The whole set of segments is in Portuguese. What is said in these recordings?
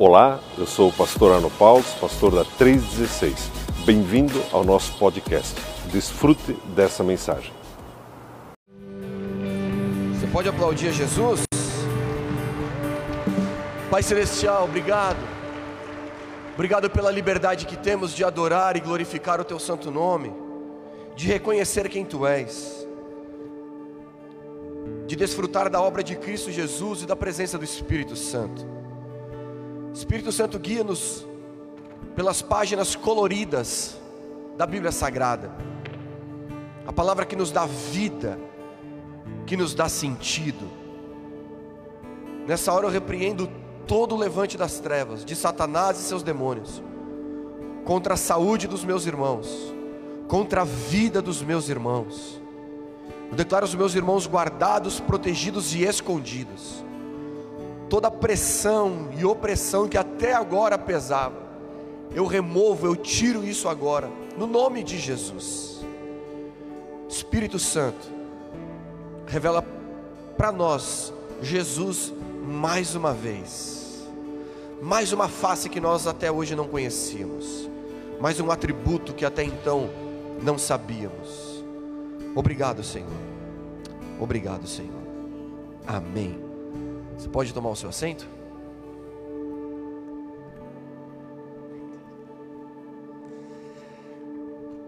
Olá, eu sou o pastor Arno Paulo, pastor da 316. Bem-vindo ao nosso podcast. Desfrute dessa mensagem. Você pode aplaudir a Jesus? Pai Celestial, obrigado. Obrigado pela liberdade que temos de adorar e glorificar o Teu santo nome, de reconhecer quem Tu és, de desfrutar da obra de Cristo Jesus e da presença do Espírito Santo. Espírito Santo guia-nos pelas páginas coloridas da Bíblia Sagrada. A palavra que nos dá vida, que nos dá sentido. Nessa hora eu repreendo todo o levante das trevas, de Satanás e seus demônios, contra a saúde dos meus irmãos, contra a vida dos meus irmãos. Eu declaro os meus irmãos guardados, protegidos e escondidos toda pressão e opressão que até agora pesava, eu removo, eu tiro isso agora, no nome de Jesus. Espírito Santo, revela para nós Jesus mais uma vez, mais uma face que nós até hoje não conhecíamos, mais um atributo que até então não sabíamos. Obrigado, Senhor. Obrigado, Senhor. Amém. Você pode tomar o seu assento?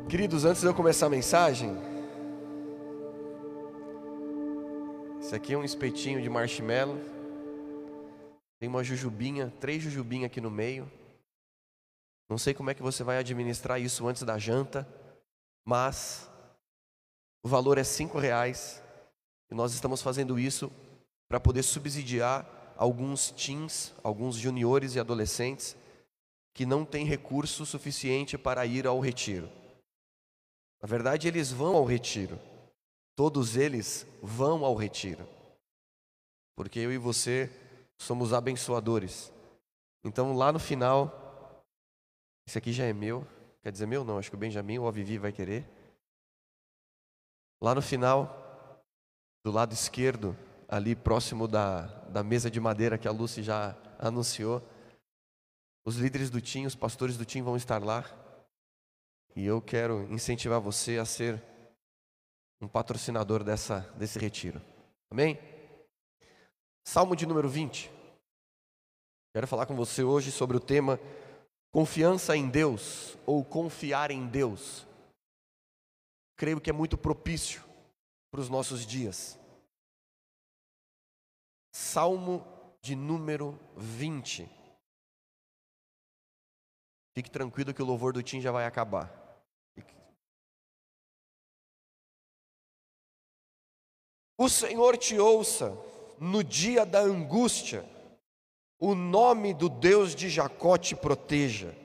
Queridos, antes de eu começar a mensagem, esse aqui é um espetinho de marshmallow. Tem uma jujubinha, três jujubinhas aqui no meio. Não sei como é que você vai administrar isso antes da janta, mas o valor é cinco reais. E nós estamos fazendo isso para poder subsidiar alguns teens, alguns juniores e adolescentes que não têm recurso suficiente para ir ao retiro. Na verdade, eles vão ao retiro. Todos eles vão ao retiro. Porque eu e você somos abençoadores. Então, lá no final, esse aqui já é meu. Quer dizer, meu não, acho que o Benjamin ou a Vivi vai querer. Lá no final, do lado esquerdo, ali próximo da, da mesa de madeira que a Lucy já anunciou. Os líderes do TIM, os pastores do TIM vão estar lá. E eu quero incentivar você a ser um patrocinador dessa, desse retiro. Amém? Salmo de número 20. Quero falar com você hoje sobre o tema confiança em Deus ou confiar em Deus. Creio que é muito propício para os nossos dias. Salmo de número 20. Fique tranquilo que o louvor do Tim já vai acabar. O Senhor te ouça no dia da angústia, o nome do Deus de Jacó te proteja.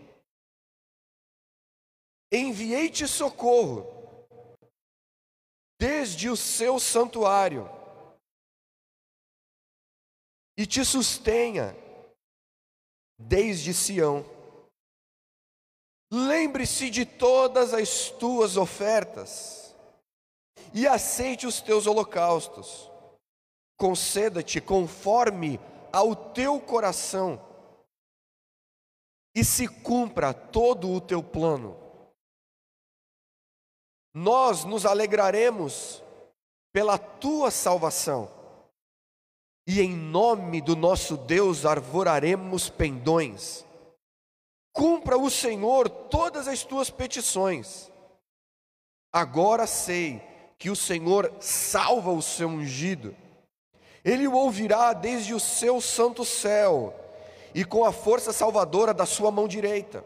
Enviei-te socorro desde o seu santuário e te sustenha desde Sião. Lembre-se de todas as tuas ofertas e aceite os teus holocaustos. Conceda-te conforme ao teu coração e se cumpra todo o teu plano. Nós nos alegraremos pela tua salvação e em nome do nosso Deus arvoraremos pendões. Cumpra o Senhor todas as tuas petições. Agora sei que o Senhor salva o seu ungido. Ele o ouvirá desde o seu santo céu e com a força salvadora da sua mão direita.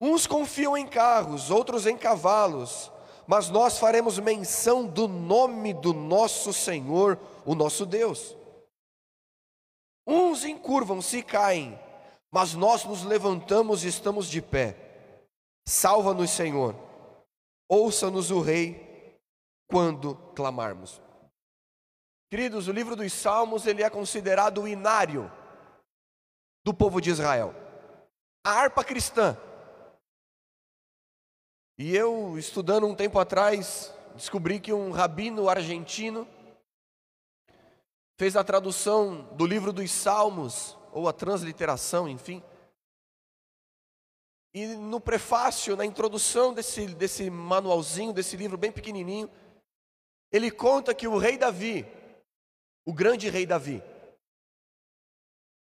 Uns confiam em carros, outros em cavalos, mas nós faremos menção do nome do nosso Senhor, o nosso Deus. Uns encurvam-se e caem, mas nós nos levantamos e estamos de pé. Salva-nos, Senhor. Ouça-nos o Rei quando clamarmos. Queridos, o livro dos Salmos ele é considerado o inário do povo de Israel. A harpa cristã. E eu, estudando um tempo atrás, descobri que um rabino argentino fez a tradução do livro dos Salmos ou a transliteração, enfim. E no prefácio, na introdução desse, desse manualzinho, desse livro bem pequenininho, ele conta que o rei Davi, o grande rei Davi,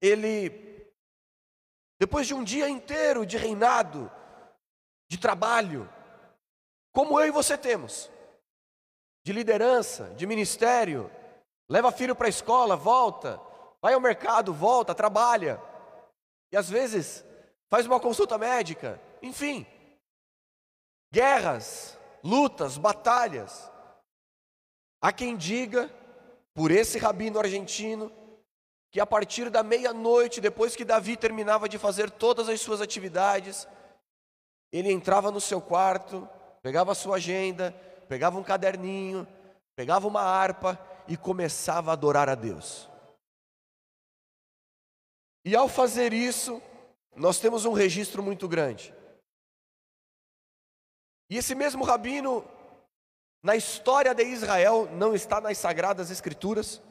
ele, depois de um dia inteiro de reinado, de trabalho, como eu e você temos, de liderança, de ministério, leva filho para a escola, volta, vai ao mercado, volta, trabalha, e às vezes faz uma consulta médica, enfim, guerras, lutas, batalhas. Há quem diga, por esse rabino argentino, que a partir da meia-noite, depois que Davi terminava de fazer todas as suas atividades, ele entrava no seu quarto, pegava a sua agenda, pegava um caderninho, pegava uma harpa e começava a adorar a Deus. E ao fazer isso, nós temos um registro muito grande. E esse mesmo rabino, na história de Israel, não está nas Sagradas Escrituras,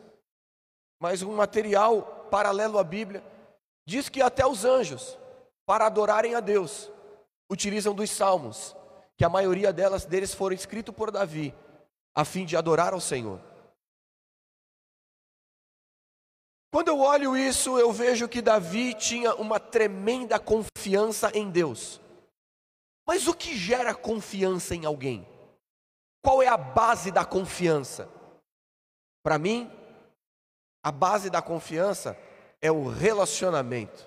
mas um material paralelo à Bíblia, diz que até os anjos, para adorarem a Deus, utilizam dos salmos, que a maioria delas deles foram escritos por Davi, a fim de adorar ao Senhor. Quando eu olho isso, eu vejo que Davi tinha uma tremenda confiança em Deus. Mas o que gera confiança em alguém? Qual é a base da confiança? Para mim, a base da confiança é o relacionamento.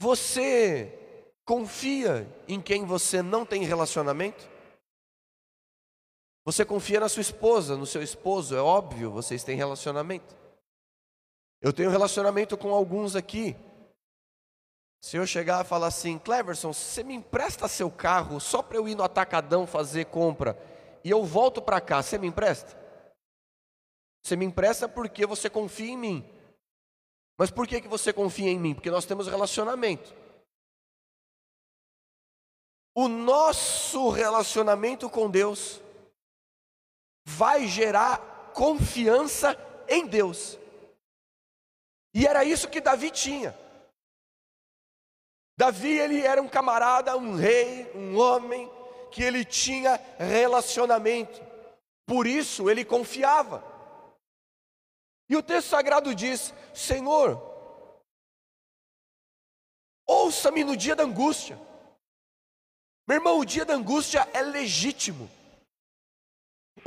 Você confia em quem você não tem relacionamento? Você confia na sua esposa, no seu esposo, é óbvio, vocês têm relacionamento. Eu tenho relacionamento com alguns aqui. Se eu chegar e falar assim, Cleverson, você me empresta seu carro só para eu ir no atacadão fazer compra e eu volto para cá, você me empresta? Você me empresta porque você confia em mim. Mas por que, que você confia em mim? Porque nós temos relacionamento. O nosso relacionamento com Deus vai gerar confiança em Deus. E era isso que Davi tinha. Davi ele era um camarada, um rei, um homem que ele tinha relacionamento. Por isso ele confiava. E o texto sagrado diz: Senhor, ouça-me no dia da angústia. Meu irmão, o dia da angústia é legítimo.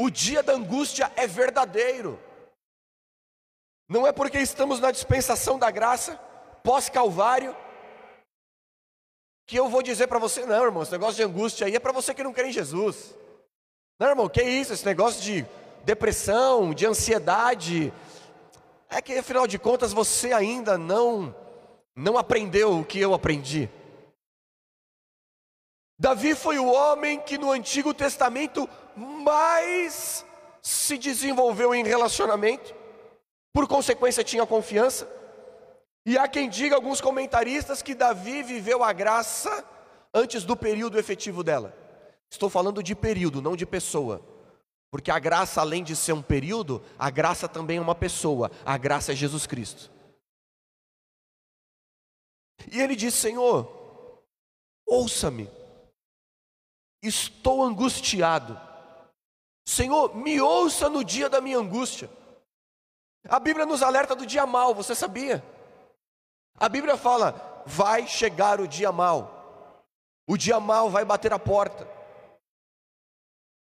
O dia da angústia é verdadeiro. Não é porque estamos na dispensação da graça, pós-calvário, que eu vou dizer para você, não, irmão, esse negócio de angústia aí é para você que não crê em Jesus. Não, irmão, que isso? Esse negócio de depressão, de ansiedade, é que afinal de contas você ainda não não aprendeu o que eu aprendi. Davi foi o homem que no Antigo Testamento mais se desenvolveu em relacionamento, por consequência tinha confiança. E há quem diga, alguns comentaristas, que Davi viveu a graça antes do período efetivo dela. Estou falando de período, não de pessoa. Porque a graça, além de ser um período, a graça também é uma pessoa. A graça é Jesus Cristo. E ele diz: Senhor, ouça-me, estou angustiado. Senhor, me ouça no dia da minha angústia. A Bíblia nos alerta do dia mal, você sabia? A Bíblia fala: vai chegar o dia mal, o dia mal vai bater a porta.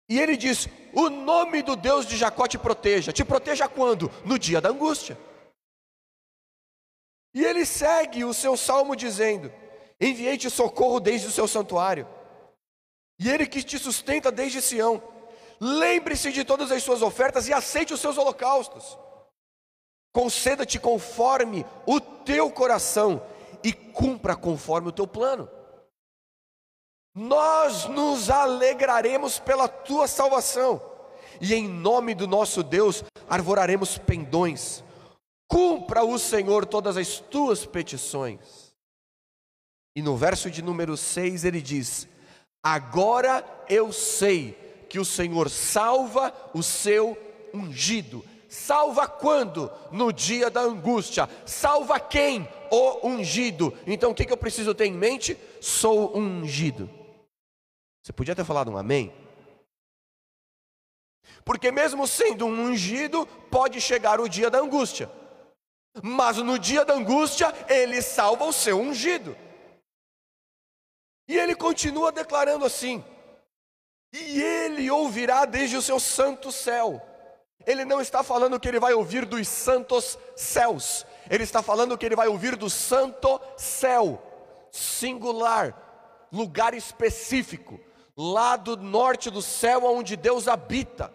E ele diz: o nome do Deus de Jacó te proteja. Te proteja quando? No dia da angústia. E ele segue o seu salmo dizendo: Enviei-te socorro desde o seu santuário, e ele que te sustenta desde Sião. Lembre-se de todas as suas ofertas e aceite os seus holocaustos. Conceda-te conforme o teu coração e cumpra conforme o teu plano. Nós nos alegraremos pela tua salvação, e em nome do nosso Deus arvoraremos pendões. Cumpra o Senhor todas as tuas petições. E no verso de número 6 ele diz: Agora eu sei que o Senhor salva o seu ungido, salva quando? No dia da angústia. Salva quem? O ungido. Então o que, que eu preciso ter em mente? Sou ungido. Você podia ter falado um amém? Porque mesmo sendo um ungido, pode chegar o dia da angústia. Mas no dia da angústia, ele salva o seu ungido. E ele continua declarando assim: E ele ouvirá desde o seu santo céu. Ele não está falando que ele vai ouvir dos santos céus. Ele está falando que ele vai ouvir do santo céu, singular, lugar específico, lá do norte do céu onde Deus habita.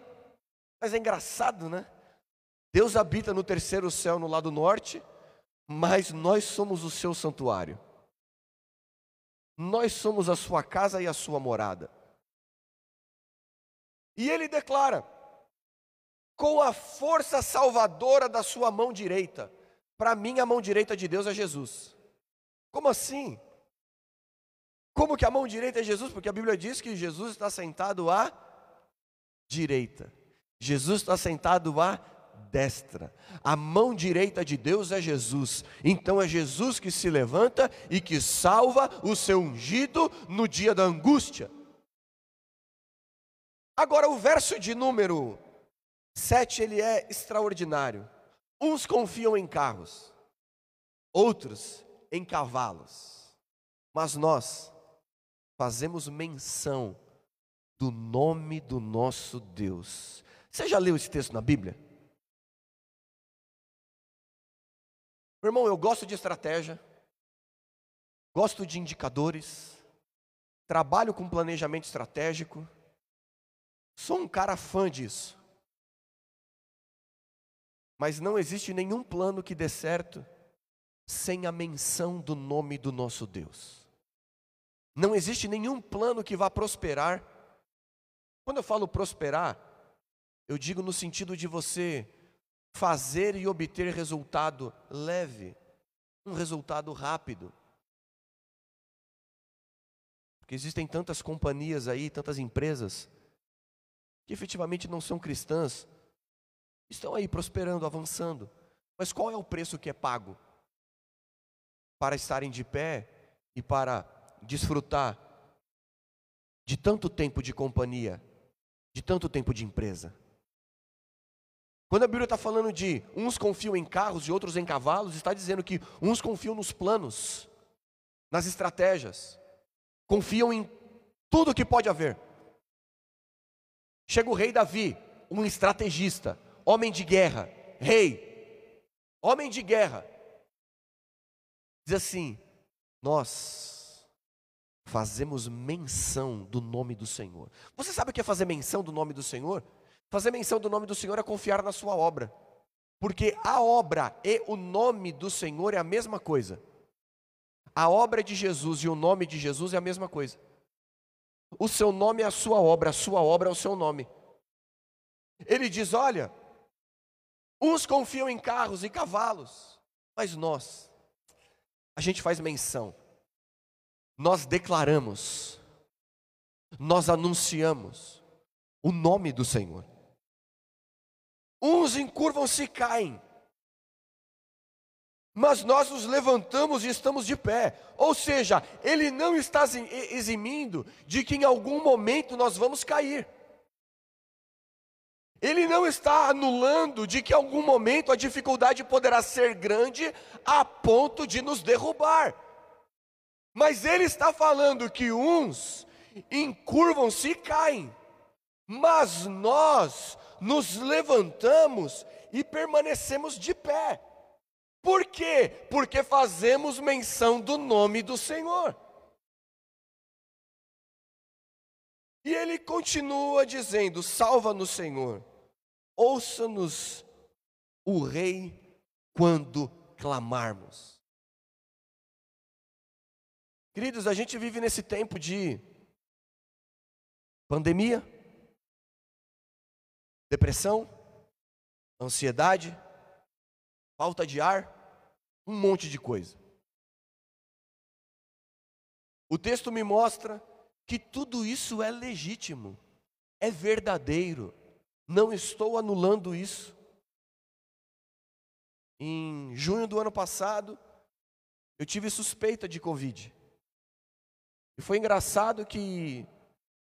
Mas é engraçado, né? Deus habita no terceiro céu no lado norte, mas nós somos o seu santuário. Nós somos a sua casa e a sua morada. E ele declara: com a força salvadora da sua mão direita. Para mim, a mão direita de Deus é Jesus. Como assim? Como que a mão direita é Jesus? Porque a Bíblia diz que Jesus está sentado à direita. Jesus está sentado à destra. A mão direita de Deus é Jesus. Então é Jesus que se levanta e que salva o seu ungido no dia da angústia. Agora o verso de número 7 ele é extraordinário. Uns confiam em carros, outros em cavalos. Mas nós fazemos menção do nome do nosso Deus. Você já leu esse texto na Bíblia? Meu irmão, eu gosto de estratégia, gosto de indicadores, trabalho com planejamento estratégico, sou um cara fã disso. Mas não existe nenhum plano que dê certo sem a menção do nome do nosso Deus. Não existe nenhum plano que vá prosperar. Quando eu falo prosperar, eu digo no sentido de você fazer e obter resultado leve, um resultado rápido. Porque existem tantas companhias aí, tantas empresas, que efetivamente não são cristãs, estão aí prosperando, avançando. Mas qual é o preço que é pago para estarem de pé e para desfrutar de tanto tempo de companhia, de tanto tempo de empresa? Quando a Bíblia está falando de uns confiam em carros e outros em cavalos, está dizendo que uns confiam nos planos, nas estratégias, confiam em tudo que pode haver. Chega o rei Davi, um estrategista, homem de guerra, rei, homem de guerra. Diz assim: Nós fazemos menção do nome do Senhor. Você sabe o que é fazer menção do nome do Senhor? Fazer menção do nome do Senhor é confiar na sua obra. Porque a obra e o nome do Senhor é a mesma coisa. A obra de Jesus e o nome de Jesus é a mesma coisa. O seu nome é a sua obra, a sua obra é o seu nome. Ele diz: Olha, uns confiam em carros e cavalos, mas nós, a gente faz menção, nós declaramos, nós anunciamos o nome do Senhor. Uns encurvam-se e caem. Mas nós nos levantamos e estamos de pé. Ou seja, Ele não está eximindo de que em algum momento nós vamos cair. Ele não está anulando de que em algum momento a dificuldade poderá ser grande a ponto de nos derrubar. Mas Ele está falando que uns encurvam-se e caem. Mas nós nos levantamos e permanecemos de pé. Por quê? Porque fazemos menção do nome do Senhor. E ele continua dizendo: Salva-nos, Senhor, ouça-nos o Rei quando clamarmos. Queridos, a gente vive nesse tempo de pandemia, depressão, ansiedade, falta de ar, um monte de coisa. O texto me mostra que tudo isso é legítimo, é verdadeiro, não estou anulando isso. em junho do ano passado, eu tive suspeita de Covid. E foi engraçado que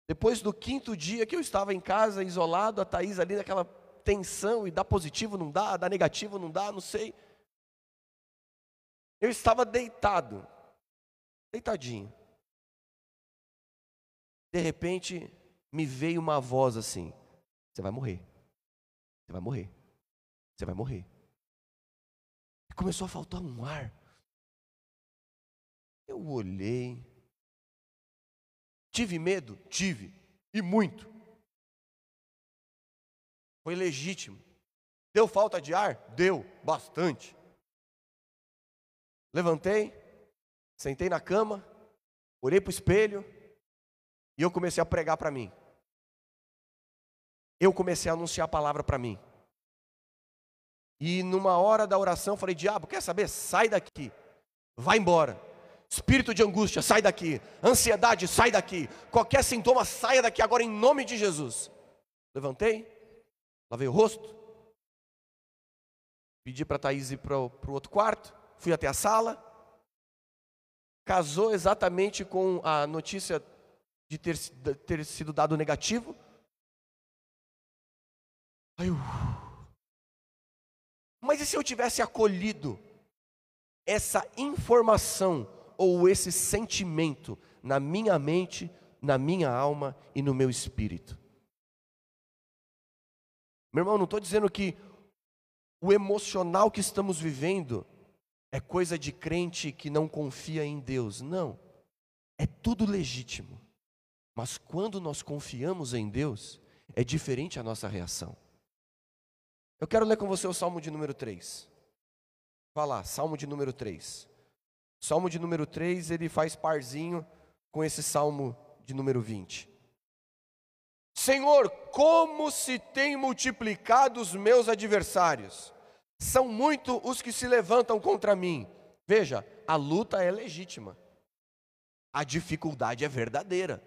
depois do quinto dia que eu estava em casa, isolado, a Thaís ali naquela tensão e dá positivo, não dá, dá negativo, não dá, não sei. Eu estava deitado, deitadinho. De repente, me veio uma voz assim: Você vai morrer. Você vai morrer. Você vai morrer. E começou a faltar um ar. Eu olhei. Tive medo? Tive. E muito. Foi legítimo. Deu falta de ar? Deu, bastante. Levantei, sentei na cama, olhei para o espelho e eu comecei a pregar para mim. Eu comecei a anunciar a palavra para mim. E numa hora da oração falei: Diabo, quer saber? Sai daqui, vai embora. Espírito de angústia, sai daqui. Ansiedade, sai daqui. Qualquer sintoma, saia daqui agora em nome de Jesus. Levantei, lavei o rosto, pedi para a Thaís ir para o outro quarto, fui até a sala. Casou exatamente com a notícia de ter, de ter sido dado negativo. Aí. Mas e se eu tivesse acolhido essa informação ou esse sentimento na minha mente, na minha alma e no meu espírito? Meu irmão, não estou dizendo que o emocional que estamos vivendo é coisa de crente que não confia em Deus. Não. É tudo legítimo. Mas quando nós confiamos em Deus, é diferente a nossa reação. Eu quero ler com você o Salmo de número 3. Vá lá, Salmo de número 3. Salmo de número 3, ele faz parzinho com esse Salmo de número 20. Senhor, como se tem multiplicado os meus adversários. São muito os que se levantam contra mim. Veja, a luta é legítima. A dificuldade é verdadeira.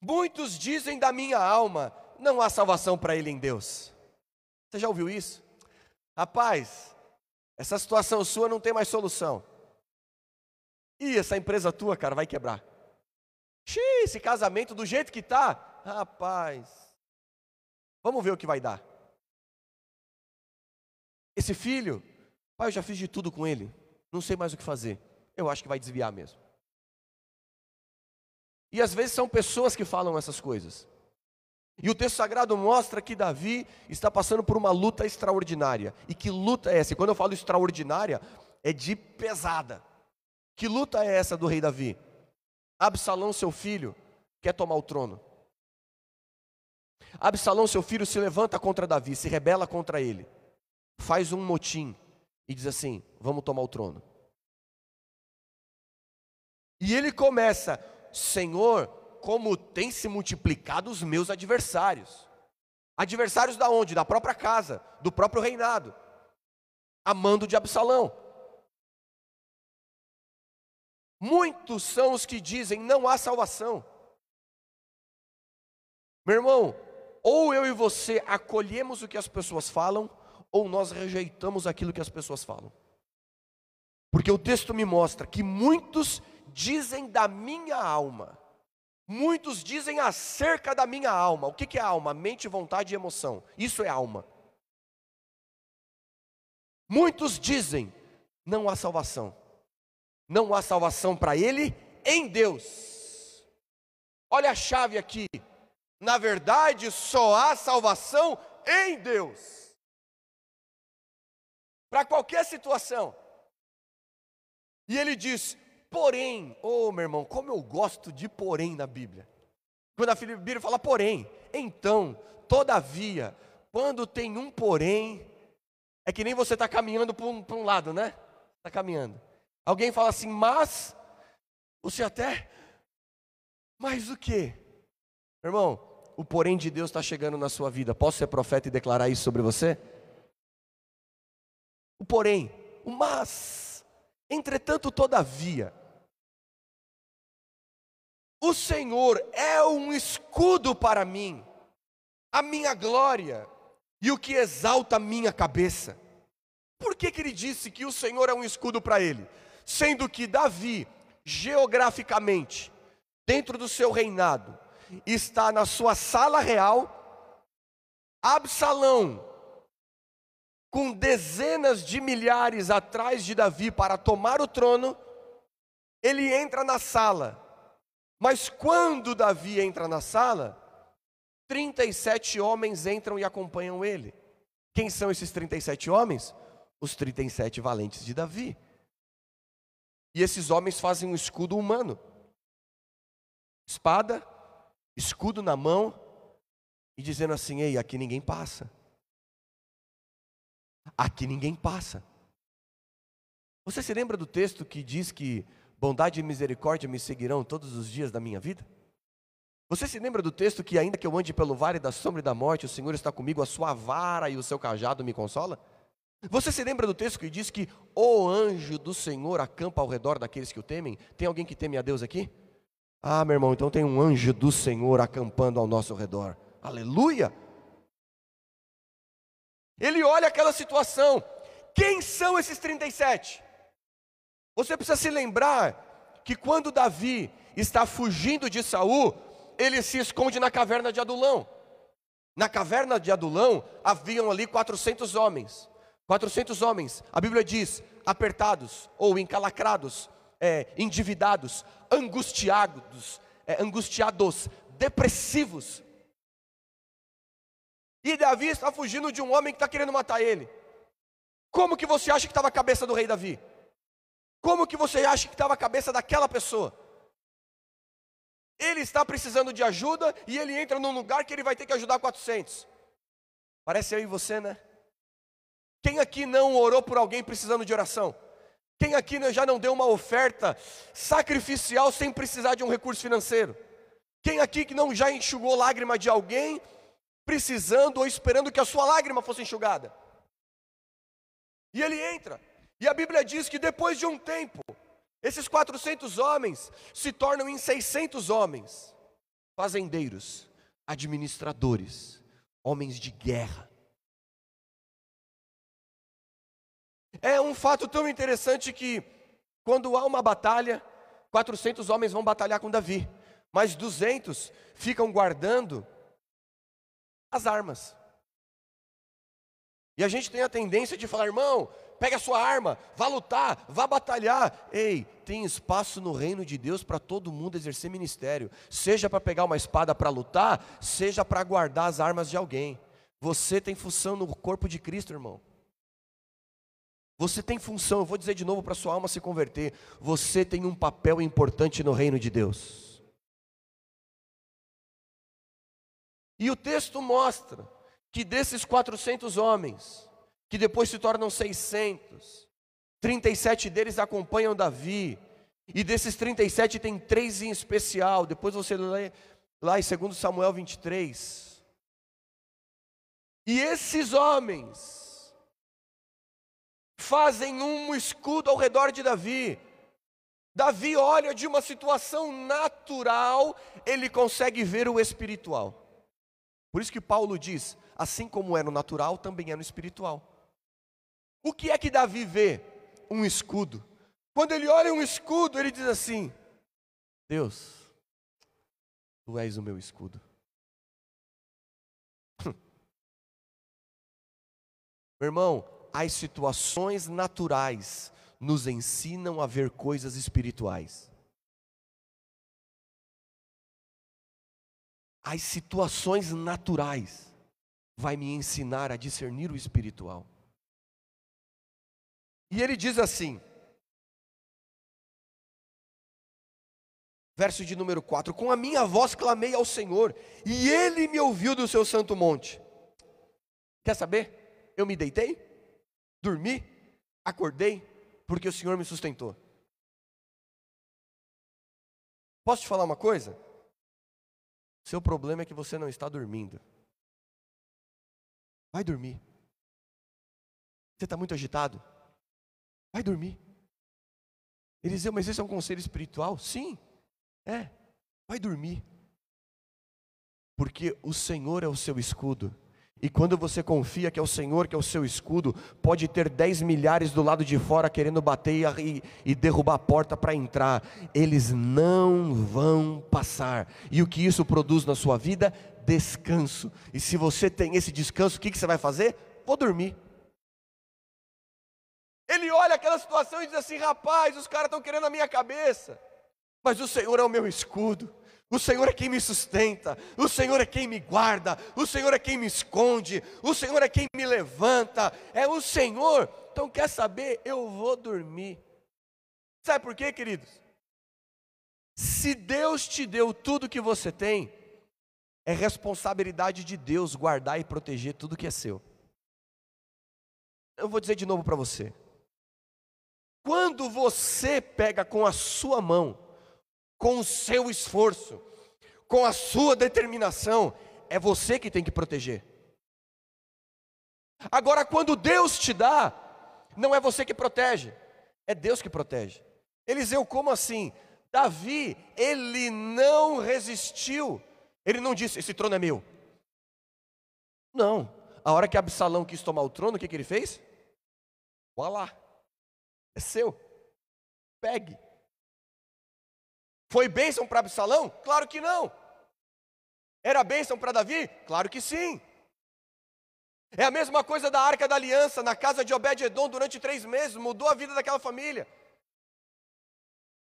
Muitos dizem da minha alma: não há salvação para ele em Deus. Você já ouviu isso? Rapaz, essa situação sua não tem mais solução. E essa empresa tua, cara, vai quebrar. Xiii, esse casamento do jeito que está, rapaz. Vamos ver o que vai dar. Esse filho, pai, eu já fiz de tudo com ele, não sei mais o que fazer. Eu acho que vai desviar mesmo. E às vezes são pessoas que falam essas coisas. E o texto sagrado mostra que Davi está passando por uma luta extraordinária. E que luta é essa? E quando eu falo extraordinária, é de pesada. Que luta é essa do rei Davi? Absalão, seu filho, quer tomar o trono. Absalão, seu filho, se levanta contra Davi, se rebela contra ele, faz um motim e diz assim: Vamos tomar o trono. E ele começa: Senhor, como tem se multiplicado os meus adversários. Adversários da onde? Da própria casa, do próprio reinado. Amando de Absalão. Muitos são os que dizem não há salvação. Meu irmão, ou eu e você acolhemos o que as pessoas falam, ou nós rejeitamos aquilo que as pessoas falam. Porque o texto me mostra que muitos dizem da minha alma, Muitos dizem acerca da minha alma. O que é alma? Mente, vontade e emoção. Isso é alma. Muitos dizem: não há salvação. Não há salvação para ele em Deus. Olha a chave aqui. Na verdade, só há salvação em Deus. Para qualquer situação. E ele diz: Porém, ô oh, meu irmão, como eu gosto de porém na Bíblia. Quando a Bíblia fala porém, então, todavia, quando tem um porém, é que nem você está caminhando para um, um lado, né? Está caminhando. Alguém fala assim, mas, você até, mas o que? Irmão, o porém de Deus está chegando na sua vida. Posso ser profeta e declarar isso sobre você? O porém, o mas, entretanto, todavia, o Senhor é um escudo para mim, a minha glória, e o que exalta a minha cabeça. Por que, que ele disse que o Senhor é um escudo para ele? Sendo que Davi, geograficamente, dentro do seu reinado, está na sua sala real, Absalão, com dezenas de milhares atrás de Davi para tomar o trono, ele entra na sala. Mas quando Davi entra na sala, 37 homens entram e acompanham ele. Quem são esses 37 homens? Os 37 valentes de Davi. E esses homens fazem um escudo humano. Espada, escudo na mão, e dizendo assim: Ei, aqui ninguém passa. Aqui ninguém passa. Você se lembra do texto que diz que bondade e misericórdia me seguirão todos os dias da minha vida? Você se lembra do texto que, ainda que eu ande pelo vale da sombra e da morte, o Senhor está comigo, a sua vara e o seu cajado me consola? Você se lembra do texto que diz que o anjo do Senhor acampa ao redor daqueles que o temem? Tem alguém que teme a Deus aqui? Ah, meu irmão, então tem um anjo do Senhor acampando ao nosso redor. Aleluia! Ele olha aquela situação. Quem são esses 37? Você precisa se lembrar que quando Davi está fugindo de Saul, ele se esconde na caverna de Adulão. Na caverna de Adulão haviam ali 400 homens. 400 homens, a Bíblia diz, apertados ou encalacrados, é, endividados, angustiados, é, angustiados, depressivos. E Davi está fugindo de um homem que está querendo matar ele. Como que você acha que estava a cabeça do rei Davi? Como que você acha que estava a cabeça daquela pessoa? Ele está precisando de ajuda e ele entra num lugar que ele vai ter que ajudar 400. Parece eu e você, né? Quem aqui não orou por alguém precisando de oração? Quem aqui já não deu uma oferta sacrificial sem precisar de um recurso financeiro? Quem aqui que não já enxugou lágrima de alguém precisando ou esperando que a sua lágrima fosse enxugada? E ele entra. E a Bíblia diz que depois de um tempo, esses 400 homens se tornam em 600 homens, fazendeiros, administradores, homens de guerra. É um fato tão interessante que, quando há uma batalha, 400 homens vão batalhar com Davi, mas 200 ficam guardando as armas. E a gente tem a tendência de falar, irmão, pega a sua arma, vá lutar, vá batalhar. Ei, tem espaço no reino de Deus para todo mundo exercer ministério, seja para pegar uma espada para lutar, seja para guardar as armas de alguém. Você tem função no corpo de Cristo, irmão. Você tem função, eu vou dizer de novo para sua alma se converter. Você tem um papel importante no reino de Deus. E o texto mostra que desses 400 homens, que depois se tornam 600. 37 deles acompanham Davi, e desses 37 tem três em especial. Depois você lê lá em 2 Samuel 23. E esses homens fazem um escudo ao redor de Davi. Davi olha de uma situação natural, ele consegue ver o espiritual. Por isso que Paulo diz: assim como é no natural, também é no espiritual. O que é que Davi vê? Um escudo. Quando ele olha um escudo, ele diz assim: Deus, tu és o meu escudo. meu irmão, as situações naturais nos ensinam a ver coisas espirituais. As situações naturais vai me ensinar a discernir o espiritual. E ele diz assim, verso de número 4: Com a minha voz clamei ao Senhor, e ele me ouviu do seu santo monte. Quer saber? Eu me deitei, dormi, acordei, porque o Senhor me sustentou. Posso te falar uma coisa? Seu problema é que você não está dormindo. Vai dormir. Você está muito agitado? Vai dormir. Eliseu, mas esse é um conselho espiritual? Sim, é. Vai dormir. Porque o Senhor é o seu escudo, E quando você confia que é o Senhor, que é o seu escudo, pode ter dez milhares do lado de fora querendo bater e, e derrubar a porta para entrar, eles não vão passar. E o que isso produz na sua vida? Descanso. E se você tem esse descanso, o que, que você vai fazer? Vou dormir. Ele olha aquela situação e diz assim: rapaz, os caras estão querendo a minha cabeça, mas o Senhor é o meu escudo. O Senhor é quem me sustenta, o Senhor é quem me guarda, o Senhor é quem me esconde, o Senhor é quem me levanta, é o Senhor. Então, quer saber? Eu vou dormir. Sabe por quê, queridos? Se Deus te deu tudo que você tem, é responsabilidade de Deus guardar e proteger tudo que é seu. Eu vou dizer de novo para você. Quando você pega com a sua mão com o seu esforço, com a sua determinação, é você que tem que proteger. Agora, quando Deus te dá, não é você que protege, é Deus que protege. Eliseu, como assim? Davi, ele não resistiu, ele não disse: Esse trono é meu. Não, a hora que Absalão quis tomar o trono, o que, que ele fez? Vá lá, é seu, pegue. Foi bênção para Absalão? Claro que não. Era bênção para Davi? Claro que sim. É a mesma coisa da arca da aliança na casa de Obed-Edom durante três meses, mudou a vida daquela família.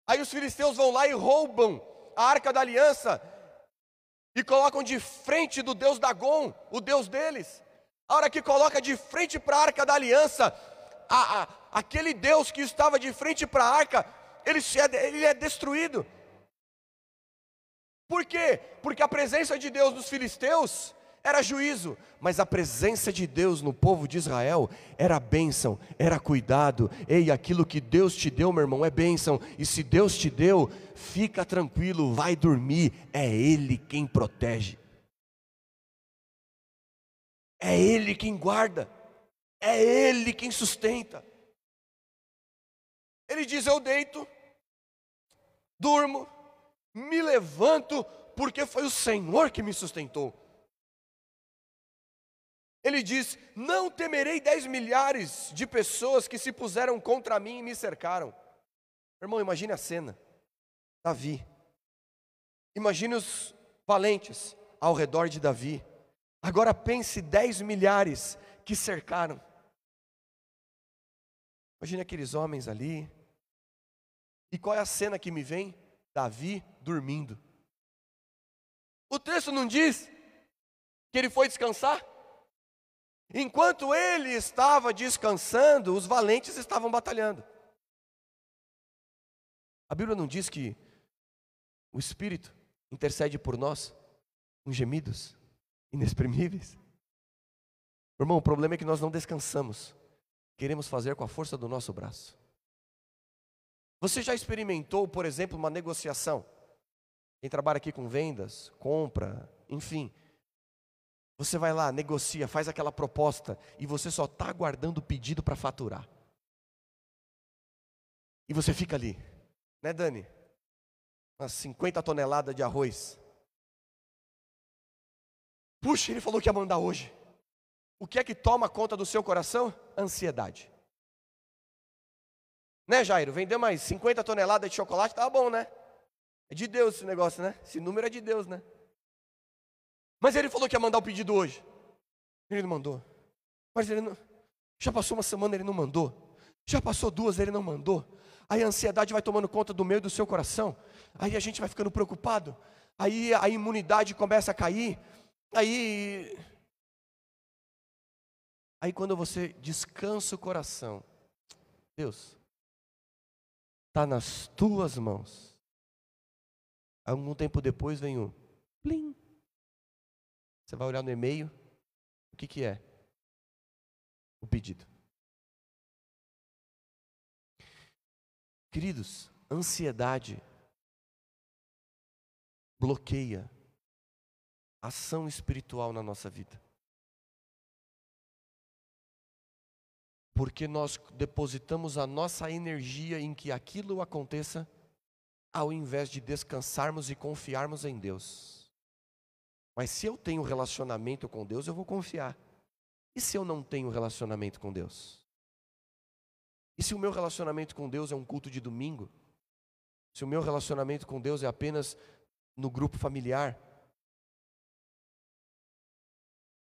Aí os filisteus vão lá e roubam a arca da aliança e colocam de frente do deus Dagon, o deus deles. A hora que coloca de frente para a arca da aliança, a, a, aquele deus que estava de frente para a arca, ele é, ele é destruído. Por quê? Porque a presença de Deus nos filisteus era juízo, mas a presença de Deus no povo de Israel era bênção, era cuidado. Ei, aquilo que Deus te deu, meu irmão, é bênção. E se Deus te deu, fica tranquilo, vai dormir. É Ele quem protege, é Ele quem guarda, é Ele quem sustenta. Ele diz: Eu deito, durmo me levanto porque foi o Senhor que me sustentou. Ele diz: Não temerei dez milhares de pessoas que se puseram contra mim e me cercaram. Irmão, imagine a cena. Davi. Imagine os valentes ao redor de Davi. Agora pense dez milhares que cercaram. Imagine aqueles homens ali. E qual é a cena que me vem? Davi dormindo. O texto não diz que ele foi descansar? Enquanto ele estava descansando, os valentes estavam batalhando. A Bíblia não diz que o Espírito intercede por nós com gemidos inexprimíveis? Irmão, o problema é que nós não descansamos, queremos fazer com a força do nosso braço. Você já experimentou, por exemplo, uma negociação? Quem trabalha aqui com vendas, compra, enfim. Você vai lá, negocia, faz aquela proposta e você só está aguardando o pedido para faturar. E você fica ali, né, Dani? Umas 50 toneladas de arroz. Puxa, ele falou que ia mandar hoje. O que é que toma conta do seu coração? Ansiedade. Né, Jairo? Vender mais 50 toneladas de chocolate, tá bom, né? É de Deus esse negócio, né? Esse número é de Deus, né? Mas ele falou que ia mandar o pedido hoje. Ele não mandou. Mas ele não. Já passou uma semana, ele não mandou. Já passou duas, ele não mandou. Aí a ansiedade vai tomando conta do meio do seu coração. Aí a gente vai ficando preocupado. Aí a imunidade começa a cair. Aí. Aí quando você descansa o coração, Deus, está nas tuas mãos. Algum tempo depois vem o plim. Você vai olhar no e-mail, o que, que é? O pedido. Queridos, ansiedade bloqueia ação espiritual na nossa vida. porque nós depositamos a nossa energia em que aquilo aconteça, ao invés de descansarmos e confiarmos em Deus. Mas se eu tenho relacionamento com Deus, eu vou confiar. E se eu não tenho relacionamento com Deus? E se o meu relacionamento com Deus é um culto de domingo? Se o meu relacionamento com Deus é apenas no grupo familiar?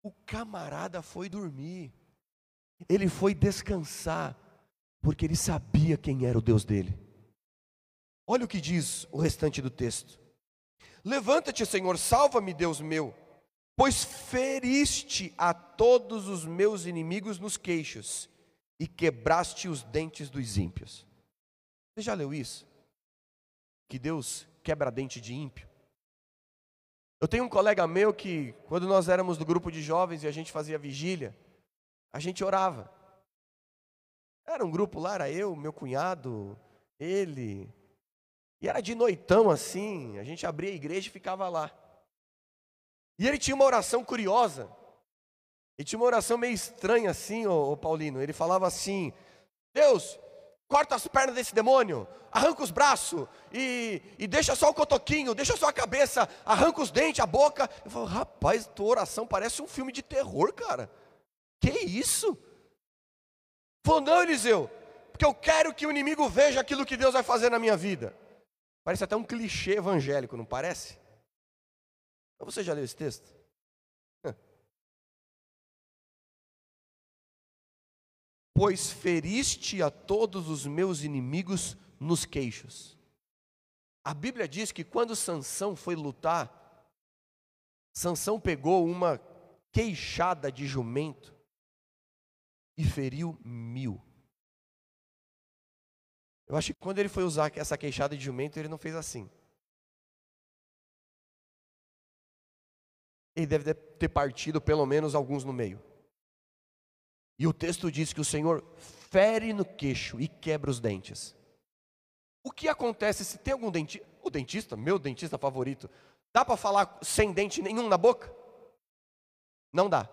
O camarada foi dormir, ele foi descansar, porque ele sabia quem era o Deus dele. Olha o que diz o restante do texto: Levanta-te, Senhor, salva-me, Deus meu, pois feriste a todos os meus inimigos nos queixos e quebraste os dentes dos ímpios. Você já leu isso? Que Deus quebra dente de ímpio? Eu tenho um colega meu que, quando nós éramos do grupo de jovens e a gente fazia vigília, a gente orava. Era um grupo lá, era eu, meu cunhado, ele. E era de noitão assim, a gente abria a igreja e ficava lá. E ele tinha uma oração curiosa. Ele tinha uma oração meio estranha assim, ô Paulino. Ele falava assim: Deus, corta as pernas desse demônio, arranca os braços e, e deixa só o cotoquinho, deixa só a cabeça, arranca os dentes, a boca. Eu falo, rapaz, tua oração parece um filme de terror, cara. Que isso? Falou, não, Eliseu, porque eu quero que o inimigo veja aquilo que Deus vai fazer na minha vida. Parece até um clichê evangélico, não parece? Você já leu esse texto? Pois feriste a todos os meus inimigos nos queixos. A Bíblia diz que quando Sansão foi lutar, Sansão pegou uma queixada de jumento e feriu mil. Eu acho que quando ele foi usar essa queixada de jumento, ele não fez assim. Ele deve ter partido pelo menos alguns no meio. E o texto diz que o Senhor fere no queixo e quebra os dentes. O que acontece se tem algum dentista, o dentista, meu dentista favorito, dá para falar sem dente nenhum na boca? Não dá.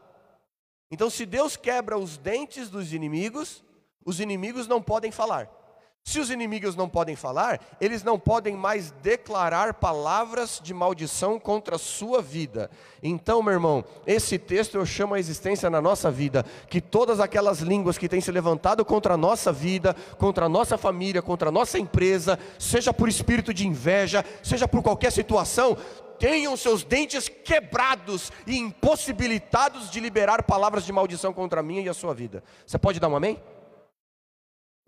Então, se Deus quebra os dentes dos inimigos, os inimigos não podem falar. Se os inimigos não podem falar, eles não podem mais declarar palavras de maldição contra a sua vida. Então, meu irmão, esse texto eu chamo a existência na nossa vida, que todas aquelas línguas que têm se levantado contra a nossa vida, contra a nossa família, contra a nossa empresa, seja por espírito de inveja, seja por qualquer situação, tenham seus dentes quebrados e impossibilitados de liberar palavras de maldição contra a minha e a sua vida. Você pode dar um amém?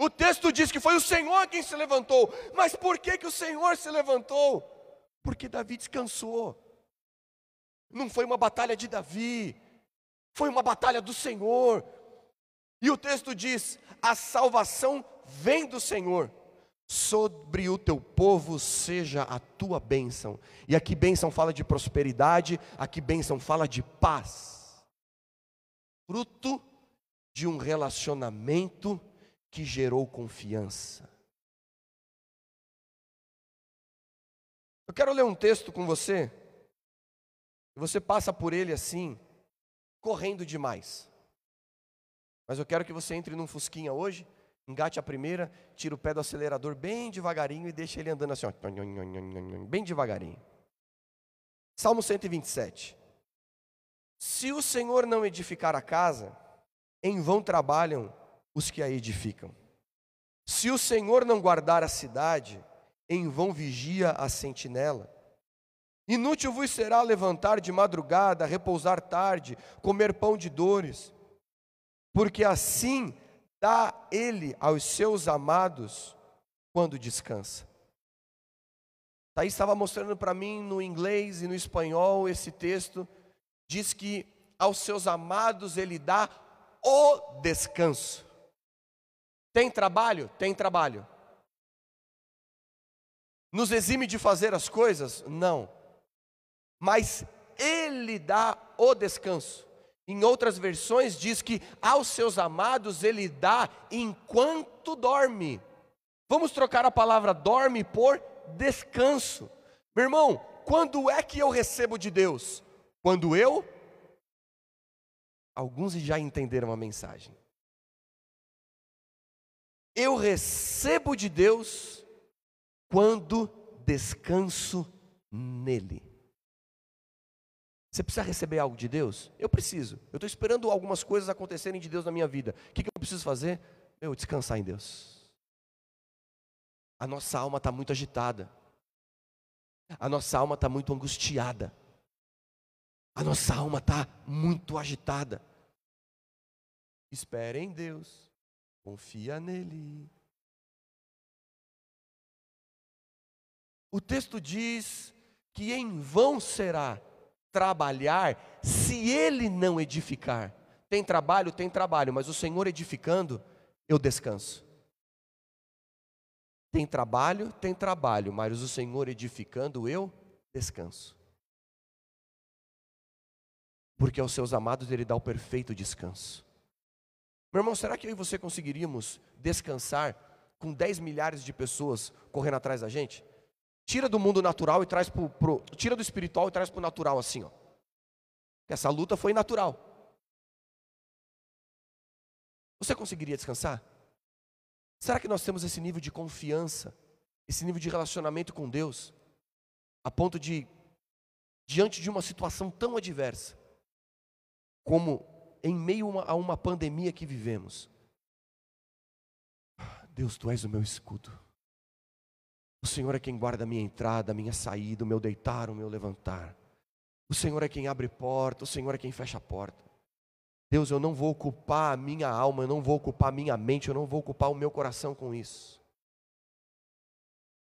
O texto diz que foi o Senhor quem se levantou. Mas por que, que o Senhor se levantou? Porque Davi descansou. Não foi uma batalha de Davi, foi uma batalha do Senhor. E o texto diz: a salvação vem do Senhor sobre o teu povo seja a tua bênção. E aqui bênção fala de prosperidade, aqui bênção fala de paz. Fruto de um relacionamento que gerou confiança. Eu quero ler um texto com você, e você passa por ele assim, correndo demais. Mas eu quero que você entre num fusquinha hoje Engate a primeira, tira o pé do acelerador bem devagarinho e deixa ele andando assim, ó, bem devagarinho. Salmo 127. Se o Senhor não edificar a casa, em vão trabalham os que a edificam. Se o Senhor não guardar a cidade, em vão vigia a sentinela. Inútil vos será levantar de madrugada, repousar tarde, comer pão de dores, porque assim dá ele aos seus amados quando descansa. Thaís estava mostrando para mim no inglês e no espanhol esse texto, diz que aos seus amados ele dá o descanso. Tem trabalho? Tem trabalho. Nos exime de fazer as coisas? Não. Mas ele dá o descanso. Em outras versões diz que aos seus amados ele dá enquanto dorme. Vamos trocar a palavra dorme por descanso. Meu irmão, quando é que eu recebo de Deus? Quando eu Alguns já entenderam a mensagem. Eu recebo de Deus quando descanso nele. Você precisa receber algo de Deus? Eu preciso. Eu estou esperando algumas coisas acontecerem de Deus na minha vida. O que, que eu preciso fazer? Eu descansar em Deus. A nossa alma está muito agitada. A nossa alma está muito angustiada. A nossa alma está muito agitada. Espere em Deus. Confia nele. O texto diz que em vão será trabalhar se ele não edificar. Tem trabalho, tem trabalho, mas o Senhor edificando, eu descanso. Tem trabalho, tem trabalho, mas o Senhor edificando, eu descanso. Porque aos seus amados ele dá o perfeito descanso. Meu irmão, será que eu e você conseguiríamos descansar com 10 milhares de pessoas correndo atrás da gente? Tira do mundo natural e traz para o. Tira do espiritual e traz para o natural, assim, ó. Essa luta foi natural. Você conseguiria descansar? Será que nós temos esse nível de confiança, esse nível de relacionamento com Deus, a ponto de, diante de uma situação tão adversa, como em meio a uma pandemia que vivemos, Deus, tu és o meu escudo. O Senhor é quem guarda a minha entrada, a minha saída, o meu deitar, o meu levantar. O Senhor é quem abre porta, o Senhor é quem fecha a porta. Deus, eu não vou ocupar a minha alma, eu não vou ocupar a minha mente, eu não vou ocupar o meu coração com isso.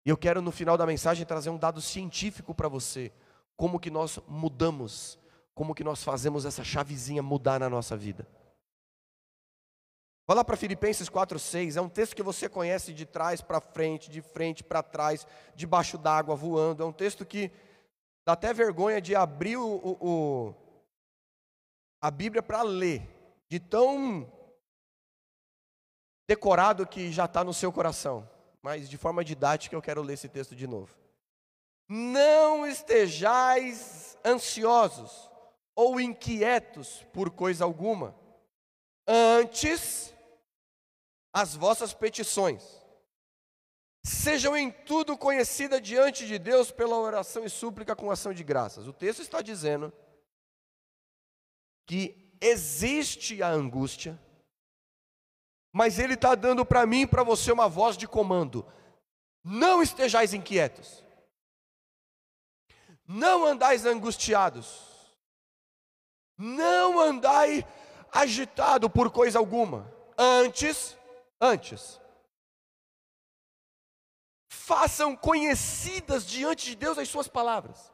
E eu quero no final da mensagem trazer um dado científico para você, como que nós mudamos, como que nós fazemos essa chavezinha mudar na nossa vida. Vá lá para Filipenses 4,6, é um texto que você conhece de trás para frente, de frente para trás, debaixo d'água, voando. É um texto que dá até vergonha de abrir o, o, o a Bíblia para ler, de tão decorado que já está no seu coração. Mas de forma didática eu quero ler esse texto de novo. Não estejais ansiosos ou inquietos por coisa alguma, antes as vossas petições. Sejam em tudo conhecidas diante de Deus pela oração e súplica com ação de graças. O texto está dizendo que existe a angústia, mas Ele está dando para mim e para você uma voz de comando. Não estejais inquietos, não andais angustiados, não andai agitado por coisa alguma. Antes, antes. Façam conhecidas diante de Deus as suas palavras.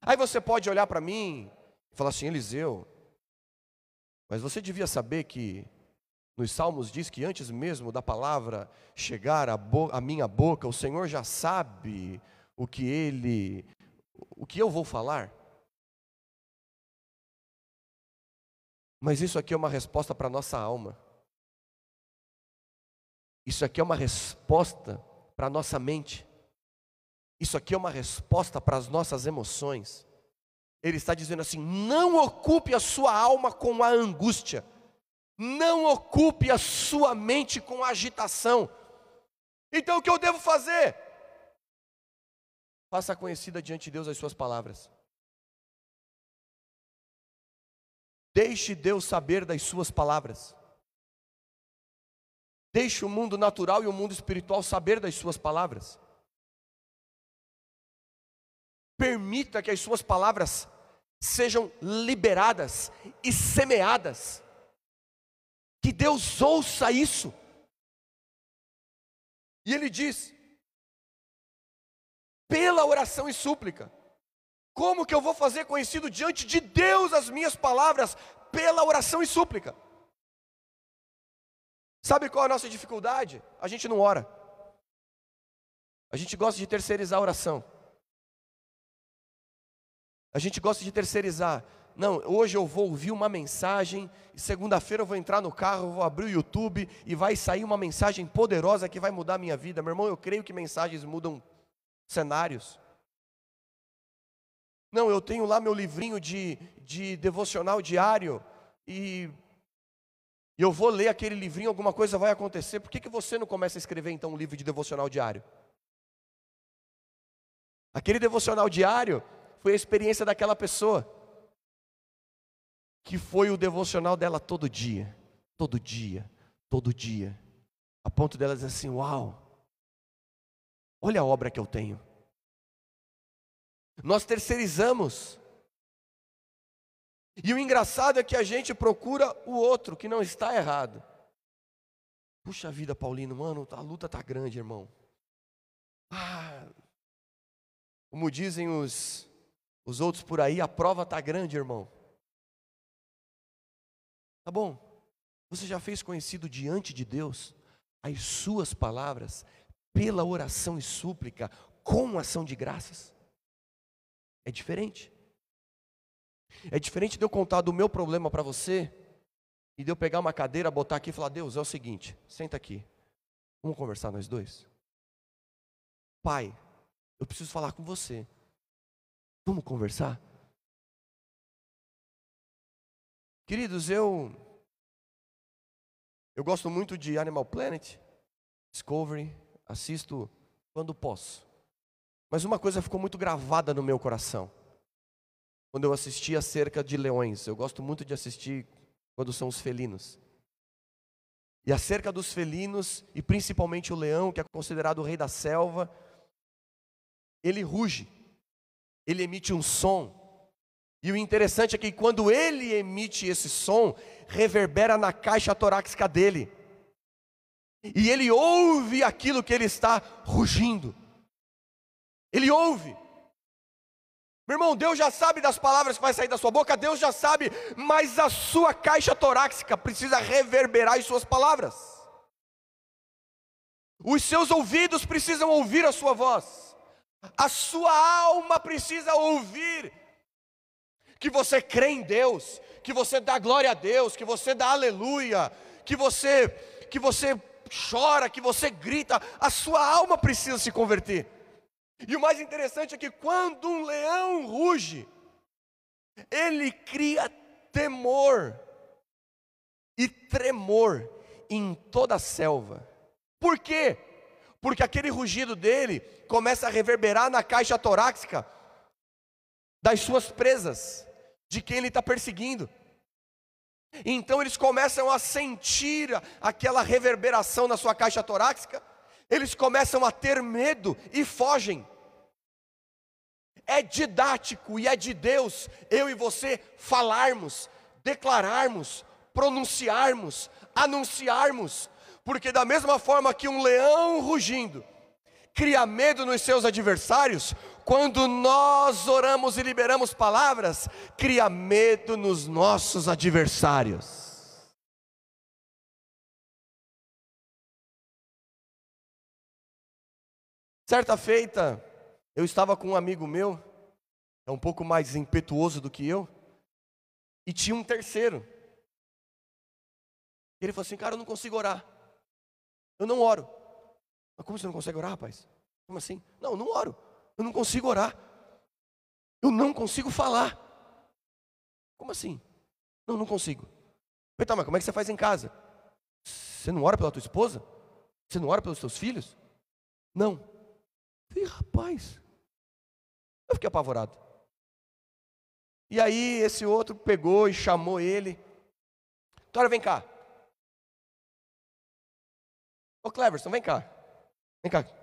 Aí você pode olhar para mim e falar assim, Eliseu, mas você devia saber que nos Salmos diz que antes mesmo da palavra chegar à, minha boca, o Senhor já sabe o que ele, o que eu vou falar. Mas isso aqui é uma resposta para a nossa alma. Isso aqui é uma resposta para a nossa mente. Isso aqui é uma resposta para as nossas emoções. Ele está dizendo assim: não ocupe a sua alma com a angústia, não ocupe a sua mente com a agitação. Então o que eu devo fazer? Faça conhecida diante de Deus as suas palavras. Deixe Deus saber das suas palavras. Deixe o mundo natural e o mundo espiritual saber das suas palavras. Permita que as suas palavras sejam liberadas e semeadas. Que Deus ouça isso. E ele diz: pela oração e súplica. Como que eu vou fazer conhecido diante de Deus as minhas palavras? Pela oração e súplica. Sabe qual é a nossa dificuldade? A gente não ora. A gente gosta de terceirizar a oração. A gente gosta de terceirizar. Não, hoje eu vou ouvir uma mensagem, e segunda-feira eu vou entrar no carro, vou abrir o YouTube e vai sair uma mensagem poderosa que vai mudar a minha vida. Meu irmão, eu creio que mensagens mudam cenários. Não, eu tenho lá meu livrinho de, de devocional diário e eu vou ler aquele livrinho, alguma coisa vai acontecer. Por que, que você não começa a escrever então um livro de devocional diário? Aquele devocional diário foi a experiência daquela pessoa, que foi o devocional dela todo dia, todo dia, todo dia, a ponto dela dizer assim: Uau, olha a obra que eu tenho. Nós terceirizamos. E o engraçado é que a gente procura o outro que não está errado. Puxa vida, Paulino, mano, a luta tá grande, irmão. Ah, como dizem os, os outros por aí, a prova tá grande, irmão. Tá bom. Você já fez conhecido diante de Deus as suas palavras pela oração e súplica com ação de graças? É diferente. É diferente de eu contar do meu problema para você e de eu pegar uma cadeira, botar aqui e falar: Deus, é o seguinte, senta aqui, vamos conversar nós dois. Pai, eu preciso falar com você. Vamos conversar? Queridos, eu eu gosto muito de Animal Planet, Discovery, assisto quando posso. Mas uma coisa ficou muito gravada no meu coração. Quando eu assisti acerca de leões, eu gosto muito de assistir quando são os felinos. E acerca dos felinos, e principalmente o leão, que é considerado o rei da selva, ele ruge, ele emite um som. E o interessante é que quando ele emite esse som, reverbera na caixa torácica dele. E ele ouve aquilo que ele está rugindo. Ele ouve. Meu irmão, Deus já sabe das palavras que vai sair da sua boca, Deus já sabe, mas a sua caixa torácica precisa reverberar as suas palavras. Os seus ouvidos precisam ouvir a sua voz. A sua alma precisa ouvir que você crê em Deus, que você dá glória a Deus, que você dá aleluia, que você que você chora, que você grita, a sua alma precisa se converter. E o mais interessante é que quando um leão ruge, ele cria temor e tremor em toda a selva. Por quê? Porque aquele rugido dele começa a reverberar na caixa torácica das suas presas, de quem ele está perseguindo. Então eles começam a sentir aquela reverberação na sua caixa torácica, eles começam a ter medo e fogem. É didático e é de Deus eu e você falarmos, declararmos, pronunciarmos, anunciarmos, porque da mesma forma que um leão rugindo cria medo nos seus adversários, quando nós oramos e liberamos palavras, cria medo nos nossos adversários. Certa feita, eu estava com um amigo meu, é um pouco mais impetuoso do que eu, e tinha um terceiro. Ele falou assim: Cara, eu não consigo orar. Eu não oro. Mas como você não consegue orar, rapaz? Como assim? Não, eu não oro. Eu não consigo orar. Eu não consigo falar. Como assim? Não, não consigo. Falei, tá, mas como é que você faz em casa? Você não ora pela tua esposa? Você não ora pelos teus filhos? Não. Falei, rapaz, eu fiquei apavorado. E aí esse outro pegou e chamou ele. Tora, vem cá. Ô Cleverson, vem cá. Vem cá.